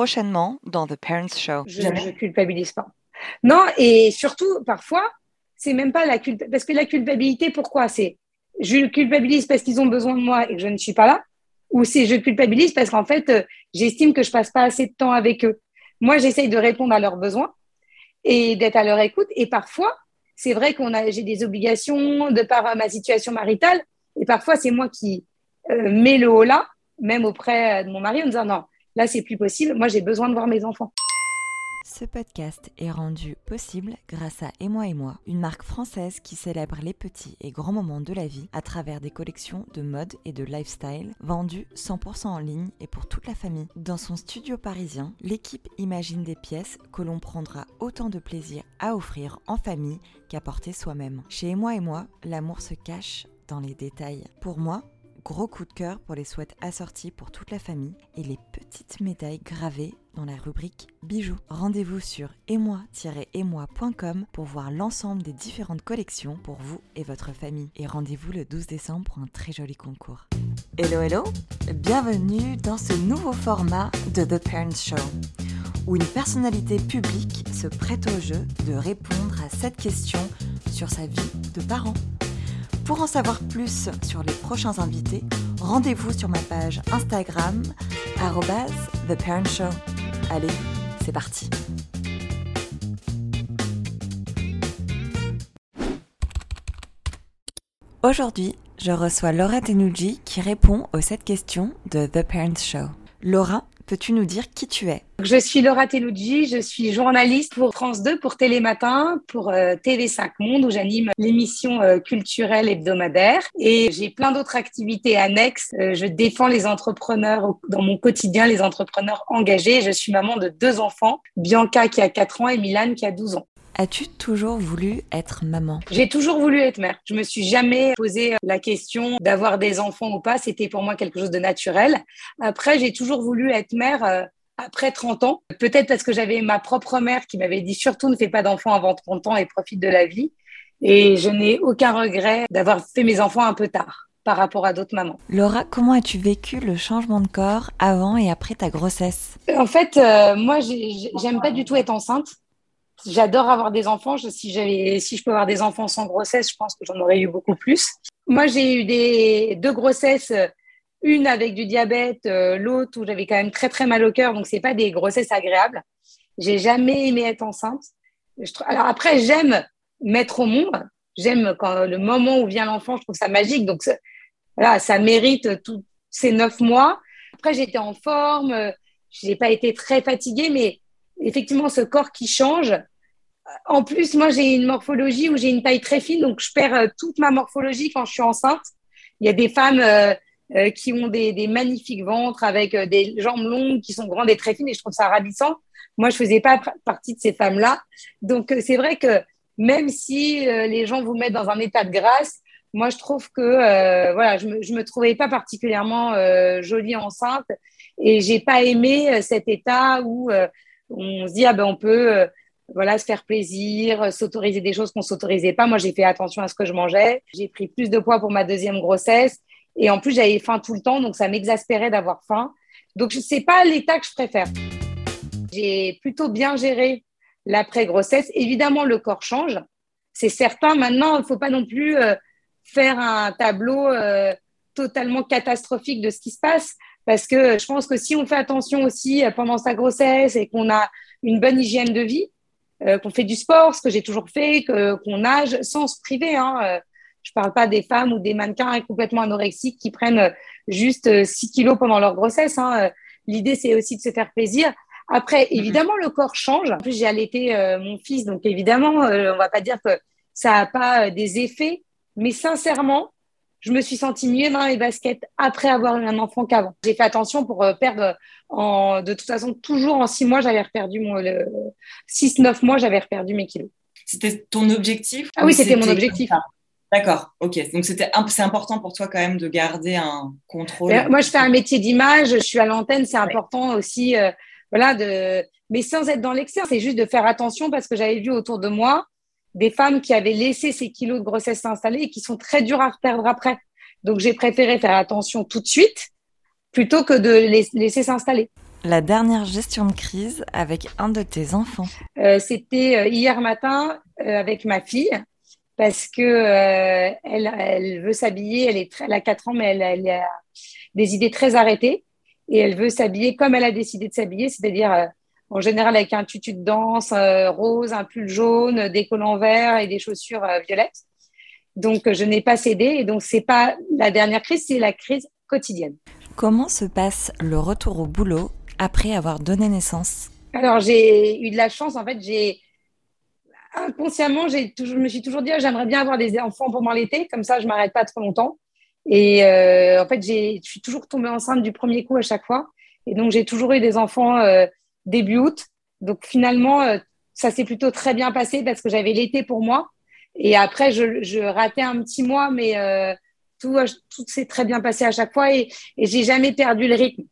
prochainement dans The Parents Show. Je ne culpabilise pas. Non, et surtout, parfois, c'est même pas la culpabilité. Parce que la culpabilité, pourquoi? C'est je culpabilise parce qu'ils ont besoin de moi et que je ne suis pas là Ou c'est je culpabilise parce qu'en fait, euh, j'estime que je passe pas assez de temps avec eux Moi, j'essaye de répondre à leurs besoins et d'être à leur écoute. Et parfois, c'est vrai qu'on a, j'ai des obligations de par ma situation maritale. Et parfois, c'est moi qui euh, mets le haut là, même auprès de mon mari, en disant non, là, c'est plus possible. Moi, j'ai besoin de voir mes enfants. Ce podcast est rendu possible grâce à Et moi et moi, une marque française qui célèbre les petits et grands moments de la vie à travers des collections de mode et de lifestyle vendues 100% en ligne et pour toute la famille. Dans son studio parisien, l'équipe imagine des pièces que l'on prendra autant de plaisir à offrir en famille qu'à porter soi-même. Chez Et moi et moi, l'amour se cache dans les détails. Pour moi, Gros coup de cœur pour les sweats assortis pour toute la famille et les petites médailles gravées dans la rubrique bijoux. Rendez-vous sur émoi-émoi.com pour voir l'ensemble des différentes collections pour vous et votre famille. Et rendez-vous le 12 décembre pour un très joli concours. Hello hello Bienvenue dans ce nouveau format de The Parents Show où une personnalité publique se prête au jeu de répondre à cette question sur sa vie de parent. Pour en savoir plus sur les prochains invités, rendez-vous sur ma page Instagram, TheParentShow. Allez, c'est parti Aujourd'hui, je reçois Laura Tenuji qui répond aux 7 questions de The Parents Show. Laura, Peux-tu nous dire qui tu es? Je suis Laura Telugi, je suis journaliste pour France 2, pour Télématin, pour euh, TV5 Monde, où j'anime l'émission euh, culturelle hebdomadaire. Et j'ai plein d'autres activités annexes. Euh, je défends les entrepreneurs dans mon quotidien, les entrepreneurs engagés. Je suis maman de deux enfants, Bianca qui a 4 ans et Milan qui a 12 ans. As-tu toujours voulu être maman? J'ai toujours voulu être mère. Je me suis jamais posé la question d'avoir des enfants ou pas. C'était pour moi quelque chose de naturel. Après, j'ai toujours voulu être mère euh, après 30 ans. Peut-être parce que j'avais ma propre mère qui m'avait dit surtout ne fais pas d'enfants avant 30 ans et profite de la vie. Et je n'ai aucun regret d'avoir fait mes enfants un peu tard par rapport à d'autres mamans. Laura, comment as-tu vécu le changement de corps avant et après ta grossesse? En fait, euh, moi, j'aime pas du tout être enceinte. J'adore avoir des enfants. Si, si je peux avoir des enfants sans grossesse, je pense que j'en aurais eu beaucoup plus. Moi, j'ai eu des, deux grossesses, une avec du diabète, euh, l'autre où j'avais quand même très très mal au cœur. Donc, c'est pas des grossesses agréables. J'ai jamais aimé être enceinte. alors après, j'aime mettre au monde. J'aime quand le moment où vient l'enfant, je trouve ça magique. Donc, voilà, ça mérite tous ces neuf mois. Après, j'étais en forme. Je n'ai pas été très fatiguée, mais effectivement, ce corps qui change, en plus, moi, j'ai une morphologie où j'ai une taille très fine, donc je perds euh, toute ma morphologie quand je suis enceinte. Il y a des femmes euh, euh, qui ont des, magnifiques ventres avec des jambes longues qui sont grandes et très fines, et je trouve ça ravissant. Moi, je faisais pas partie de ces femmes-là. Donc, c'est vrai que même si les gens vous mettent dans un état de grâce, moi, je trouve que voilà, je me, me trouvais pas particulièrement jolie enceinte, et j'ai pas aimé cet état où on se dit ah ben on peut voilà, se faire plaisir, euh, s'autoriser des choses qu'on s'autorisait pas. Moi, j'ai fait attention à ce que je mangeais. J'ai pris plus de poids pour ma deuxième grossesse. Et en plus, j'avais faim tout le temps, donc ça m'exaspérait d'avoir faim. Donc, ce n'est pas l'état que je préfère. J'ai plutôt bien géré l'après-grossesse. Évidemment, le corps change. C'est certain. Maintenant, il ne faut pas non plus euh, faire un tableau euh, totalement catastrophique de ce qui se passe. Parce que je pense que si on fait attention aussi pendant sa grossesse et qu'on a une bonne hygiène de vie, euh, qu'on fait du sport, ce que j'ai toujours fait, qu'on nage sans se priver. Hein. Euh, je parle pas des femmes ou des mannequins complètement anorexiques qui prennent euh, juste 6 kilos pendant leur grossesse. Hein. L'idée, c'est aussi de se faire plaisir. Après, mhm. évidemment, le corps change. En plus, j'ai allaité mon fils, donc évidemment, on va pas dire que ça a pas des effets, mais sincèrement, je me suis sentie mieux dans les baskets après avoir eu un enfant qu'avant. J'ai fait attention pour euh, perdre, en, de toute façon, toujours en six mois, j'avais reperdu mon, le, six, neuf mois, j'avais reperdu mes kilos. C'était ton objectif Ah oui, c'était mon objectif. D'accord, ok. Donc c'était c'est important pour toi quand même de garder un contrôle. moi, je fais un métier d'image, je suis à l'antenne, c'est important aussi, euh, voilà, de, mais sans être dans l'excès. C'est juste de faire attention parce que j'avais vu autour de moi des femmes qui avaient laissé ces kilos de grossesse s'installer et qui sont très dures à reperdre après. Donc, j'ai préféré faire attention tout de suite plutôt que de les laisser s'installer. La dernière gestion de crise avec un de tes enfants euh, C'était euh, hier matin euh, avec ma fille parce que elle, elle, veut s'habiller. Elle, est elle a 4 ans, mais elle, elle, a des idées très arrêtées et elle veut s'habiller comme elle a décidé de s'habiller, c'est-à-dire en général avec un tutu de danse rose, un pull jaune, des collants verts et des chaussures violettes. Donc je n'ai pas cédé et donc c'est pas la dernière crise, c'est la crise quotidienne. Comment se passe le retour au boulot après avoir donné naissance? Alors, j'ai eu de la chance. En fait, j'ai inconsciemment, j'ai toujours, je me suis toujours dit, ah, j'aimerais bien avoir des enfants pendant l'été, comme ça, je m'arrête pas trop longtemps. Et euh, en fait, je suis toujours tombée enceinte du premier coup à chaque fois. Et donc, j'ai toujours eu des enfants euh, début août. Donc, finalement, euh, ça s'est plutôt très bien passé parce que j'avais l'été pour moi. Et après, je, ratais un petit mois, mais tout, tout s'est très bien passé à chaque fois et, et j'ai jamais perdu le rythme.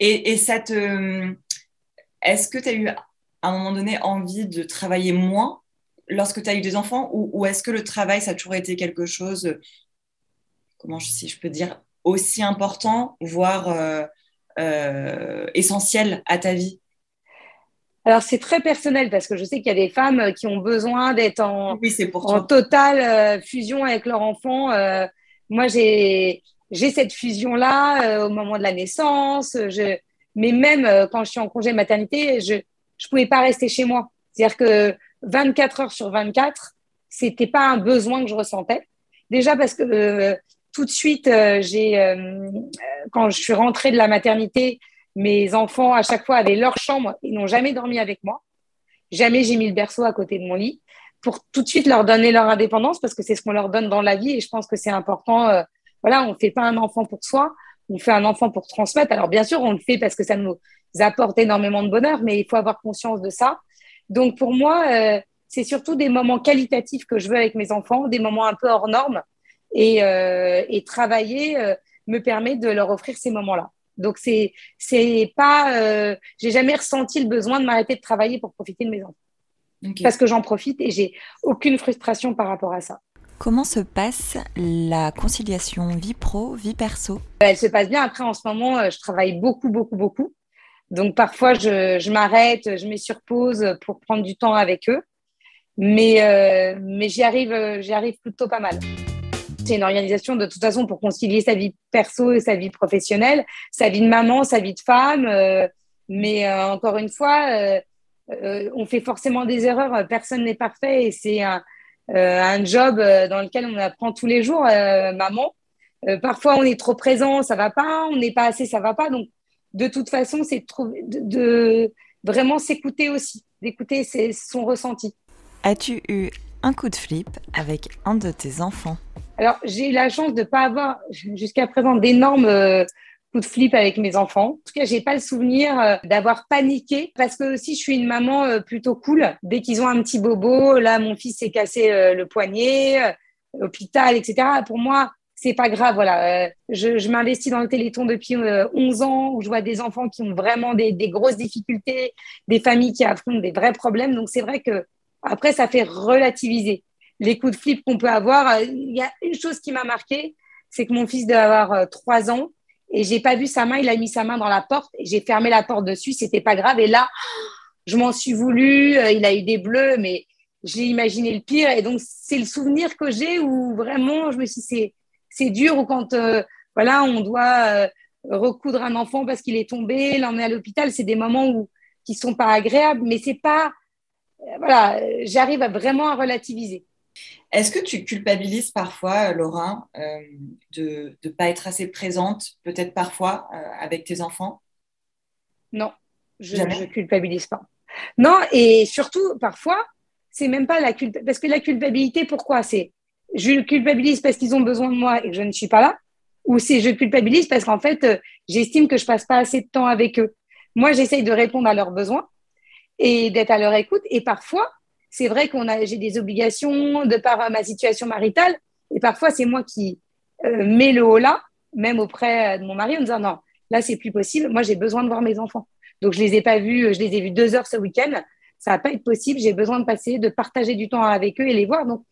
Et, ça te. Est-ce que tu as eu à un moment donné envie de travailler moins lorsque tu as eu des enfants ou, est-ce que le travail, ça a toujours été quelque chose, comment je, si je peux dire, aussi important, voire euh, euh, essentiel à ta vie? Alors, c'est très personnel parce que je sais qu'il y a des femmes qui ont besoin d'être en, en totale euh, fusion avec leur enfant. moi, j'ai j'ai cette fusion-là euh, au moment de la naissance. Je... Mais même euh, quand je suis en congé maternité, je ne pouvais pas rester chez moi. C'est-à-dire que 24 heures sur 24, c'était pas un besoin que je ressentais. Déjà parce que euh, tout de suite, j'ai quand je suis rentrée de la maternité, mes enfants à chaque fois avaient leur chambre, ils n'ont jamais dormi avec moi. Jamais j'ai mis le berceau à côté de mon lit pour tout de suite leur donner leur indépendance parce que c'est ce qu'on leur donne dans la vie et je pense que c'est important voilà, on ne fait pas un enfant pour soi, on fait un enfant pour transmettre. Alors bien sûr, on le fait parce que ça nous apporte énormément de bonheur, mais il faut avoir conscience de ça. Donc pour moi, euh, c'est surtout des moments qualitatifs que je veux avec mes enfants, des moments un peu hors normes, et, euh, travailler euh, me permet de leur offrir ces moments-là. Donc c'est c'est pas, j'ai jamais ressenti le besoin de m'arrêter de travailler pour profiter de mes enfants, parce que j'en profite et j'ai aucune frustration par rapport à ça. Comment se passe la conciliation vie pro, vie perso? Elle se passe bien. Après, en ce moment, euh, je travaille beaucoup, beaucoup, beaucoup. Donc, parfois, je, m'arrête, je mets sur pause pour prendre du temps avec eux. Mais, euh, mais j'y arrive, euh, j'y arrive plutôt pas mal. C'est une organisation de toute façon pour concilier sa vie perso et sa vie professionnelle, sa vie de maman, sa vie de femme. mais encore une fois, on fait forcément des erreurs. Personne n'est parfait et c'est un, euh, un job euh, dans lequel on apprend tous les jours, euh, maman. parfois, on est trop présent, ça va pas. On n'est pas assez, ça va pas. Donc, de toute façon, c'est de, de, vraiment s'écouter aussi, d'écouter son ressenti. As-tu eu un coup de flip avec un de tes enfants Alors, j'ai eu la chance de ne pas avoir jusqu'à présent d'énormes coup de flip avec mes enfants. En tout cas, j'ai pas le souvenir euh, d'avoir paniqué parce que aussi je suis une maman euh, plutôt cool. Dès qu'ils ont un petit bobo, là mon fils s'est cassé euh, le poignet, hôpital, etc. Pour moi, c'est pas grave. Voilà, je, m'investis dans le Téléthon depuis 11 ans où je vois des enfants qui ont vraiment des grosses difficultés, des familles qui affrontent des vrais problèmes. Donc c'est vrai que après ça fait relativiser les coups de flip qu'on peut avoir. Il y a une chose qui m'a marqué, c'est que mon fils doit avoir 3 ans et j'ai pas vu sa main. Il a mis sa main dans la porte et j'ai fermé la porte dessus. C'était pas grave. Et là, je m'en suis voulu. Euh, il a eu des bleus, mais j'ai imaginé le pire. Et donc, c'est le souvenir que j'ai où vraiment, je me suis dit, c'est, dur ou quand, euh, voilà, on doit euh, recoudre un enfant parce qu'il est tombé, l'emmener à l'hôpital. C'est des moments où, qui sont pas agréables, mais c'est pas, voilà, j'arrive à vraiment à relativiser. Est-ce que tu culpabilises parfois, Laura, euh, de ne pas être assez présente, peut-être parfois, euh, avec tes enfants? Non, je ne culpabilise pas. Non, et surtout, parfois, c'est même pas la culpabilité. Parce que la culpabilité, pourquoi? C'est je culpabilise parce qu'ils ont besoin de moi et que je ne suis pas là? Ou c'est je culpabilise parce qu'en fait, euh, j'estime que je passe pas assez de temps avec eux? Moi, j'essaye de répondre à leurs besoins et d'être à leur écoute. Et parfois, c'est vrai qu'on a, j'ai des obligations de par ma situation maritale, et parfois c'est moi qui euh, mets le haut là, même auprès de mon mari, en disant non, là c'est plus possible, moi j'ai besoin de voir mes enfants. Donc je les ai pas vus, je les ai vus deux heures ce week-end, ça va pas être possible, j'ai besoin de passer, de partager du temps avec eux et les voir. Donc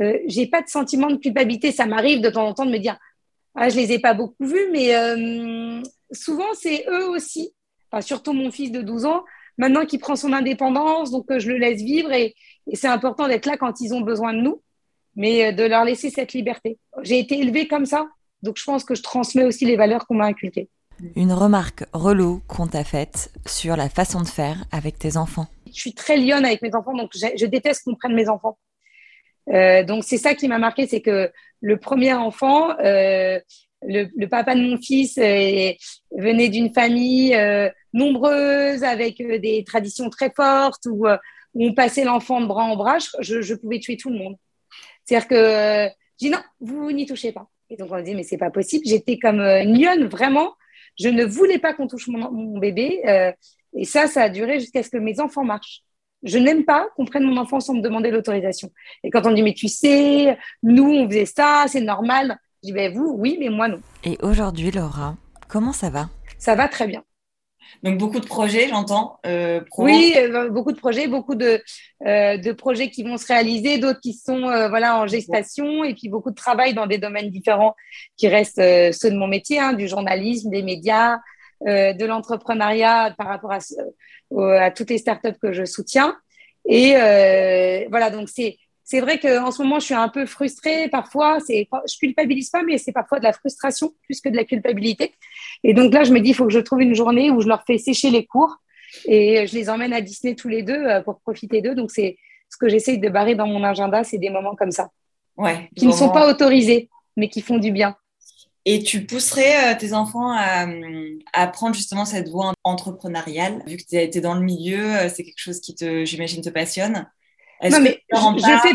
euh, j'ai pas de sentiment de culpabilité, ça m'arrive de temps en temps de me dire ah je les ai pas beaucoup vus, mais euh, souvent c'est eux aussi enfin, surtout mon fils de 12 ans, maintenant qu'il prend son indépendance, donc je le laisse vivre et, et c'est important d'être là quand ils ont besoin de nous, mais de leur laisser cette liberté. J'ai été élevée comme ça, donc je pense que je transmets aussi les valeurs qu'on m'a inculquées. Une remarque relou qu'on t'a faite sur la façon de faire avec tes enfants. Je suis très lionne avec mes enfants, donc je, déteste qu'on prenne mes enfants. Euh, donc c'est ça qui m'a marqué, c'est que le premier enfant, euh, le, papa de mon fils euh, venait d'une famille nombreuse avec des traditions très fortes où, on passait l'enfant de bras en bras. Je, je, pouvais tuer tout le monde. C'est-à-dire que je dis non, vous n'y touchez pas. Et donc on dit mais c'est pas possible. J'étais comme une lionne vraiment. Je ne voulais pas qu'on touche mon, bébé. Euh, et ça, ça a duré jusqu'à ce que mes enfants marchent. Je n'aime pas qu'on prenne mon enfant sans me demander l'autorisation. Et quand on dit, mais tu sais, nous, on faisait ça, c'est normal. Je dis, ben vous, oui, mais moi, non. Et aujourd'hui, Laura, comment ça va? Ça va très bien. Donc beaucoup de projets, j'entends. Euh, oui, euh, beaucoup de projets, beaucoup de, euh, de projets qui vont se réaliser, d'autres qui sont voilà en gestation, et puis beaucoup de travail dans des domaines différents qui restent ceux de mon métier, hein, du journalisme, des médias, de l'entrepreneuriat par rapport à, à toutes les startups que je soutiens. Et voilà, donc c'est c'est vrai qu'en ce moment, je suis un peu frustrée parfois. C'est, je culpabilise pas, mais c'est parfois de la frustration plus que de la culpabilité. Et donc là, je me dis, il faut que je trouve une journée où je leur fais sécher les cours et je les emmène à Disney tous les deux euh, pour profiter d'eux. Donc c'est ce que j'essaye de barrer dans mon agenda, c'est des moments comme ça, ouais, qui ne sont pas autorisés, mais qui font du bien. Et tu pousserais euh, tes enfants à, à, prendre justement cette voie entrepreneuriale, vu que tu as été dans le milieu, euh, c'est quelque chose qui, te, j'imagine, te passionne? Non, mais je,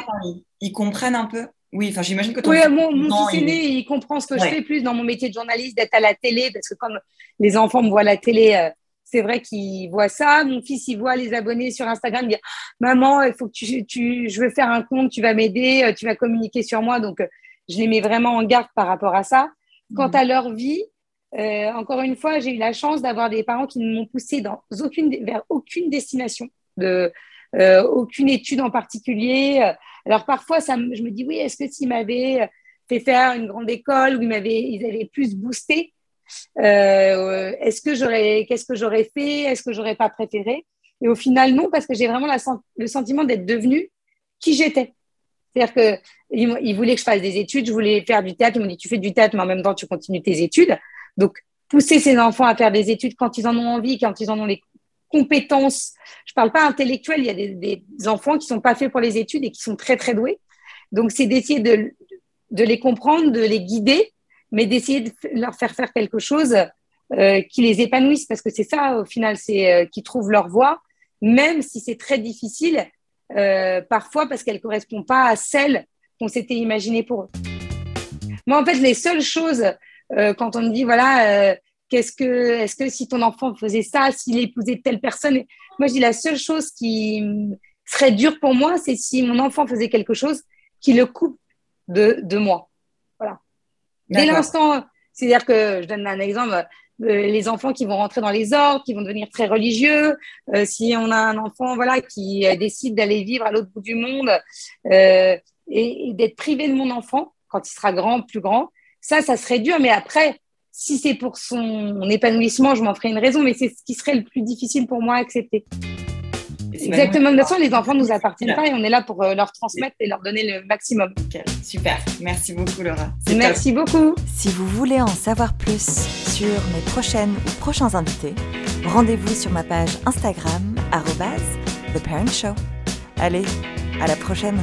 ils, comprennent un peu? Oui, enfin, j'imagine que ton Oui, mon, fils aîné, il... comprend ce que je fais plus dans mon métier de journaliste, d'être à la télé, parce que comme les enfants me voient à la télé, euh, c'est vrai qu'ils voient ça. Mon fils, il voit les abonnés sur Instagram, il dit Maman, il faut que tu, tu, je veux faire un compte, tu vas m'aider, euh, tu vas communiquer sur moi. Donc, euh, je les mets vraiment en garde par rapport à ça. Quant mmh. à leur vie, encore une fois, j'ai eu la chance d'avoir des parents qui ne m'ont poussé dans aucune, vers aucune destination de, euh, aucune étude en particulier. Alors parfois, ça, je me dis, oui, est-ce que s'ils m'avaient fait faire une grande école où ils, m'avaient, ils avaient plus boosté, euh, est-ce que j'aurais, qu'est-ce que j'aurais fait? Est-ce que j'aurais pas préféré? Et au final, non, parce que j'ai vraiment le sentiment d'être devenue qui j'étais. C'est-à-dire que ils, voulaient que je fasse des études, je voulais faire du théâtre. Ils m'ont dit, tu fais du théâtre, mais en même temps, tu continues tes études. Donc, pousser ces enfants à faire des études quand ils en ont envie, quand ils en ont les, compétences. Je parle pas intellectuelles, il y a des, enfants qui sont pas faits pour les études et qui sont très, très doués. Donc, c'est d'essayer de, les comprendre, de les guider, mais d'essayer de leur faire faire quelque chose euh, qui les épanouisse, parce que c'est ça, au final, c'est euh, qu'ils trouvent leur voie, même si c'est très difficile, euh, parfois parce qu'elle correspond pas à celle qu'on s'était imaginée pour eux. Moi, en fait, les seules choses, quand on me dit, voilà, Qu'est-ce que, est-ce que si ton enfant faisait ça, s'il épousait telle personne, moi je dis la seule chose qui serait dure pour moi, c'est si mon enfant faisait quelque chose qui le coupe de, de moi. Voilà. Dès l'instant, c'est-à-dire que je donne un exemple, euh, les enfants qui vont rentrer dans les ordres, qui vont devenir très religieux, euh, si on a un enfant voilà qui euh, décide d'aller vivre à l'autre bout du monde et, et d'être privé de mon enfant quand il sera grand, plus grand, ça, ça serait dur. Mais après, si c'est pour son épanouissement, je m'en ferai une raison, mais c'est ce qui serait le plus difficile pour moi à accepter. Exactement. De toute façon, les enfants ne nous appartiennent pas et on est là pour euh, leur transmettre et leur donner le maximum. Super. Merci beaucoup, Laura. Merci beaucoup. Si vous voulez en savoir plus sur mes prochaines ou prochains invités, rendez-vous sur ma page Instagram, The Parent Show. Allez, à la prochaine.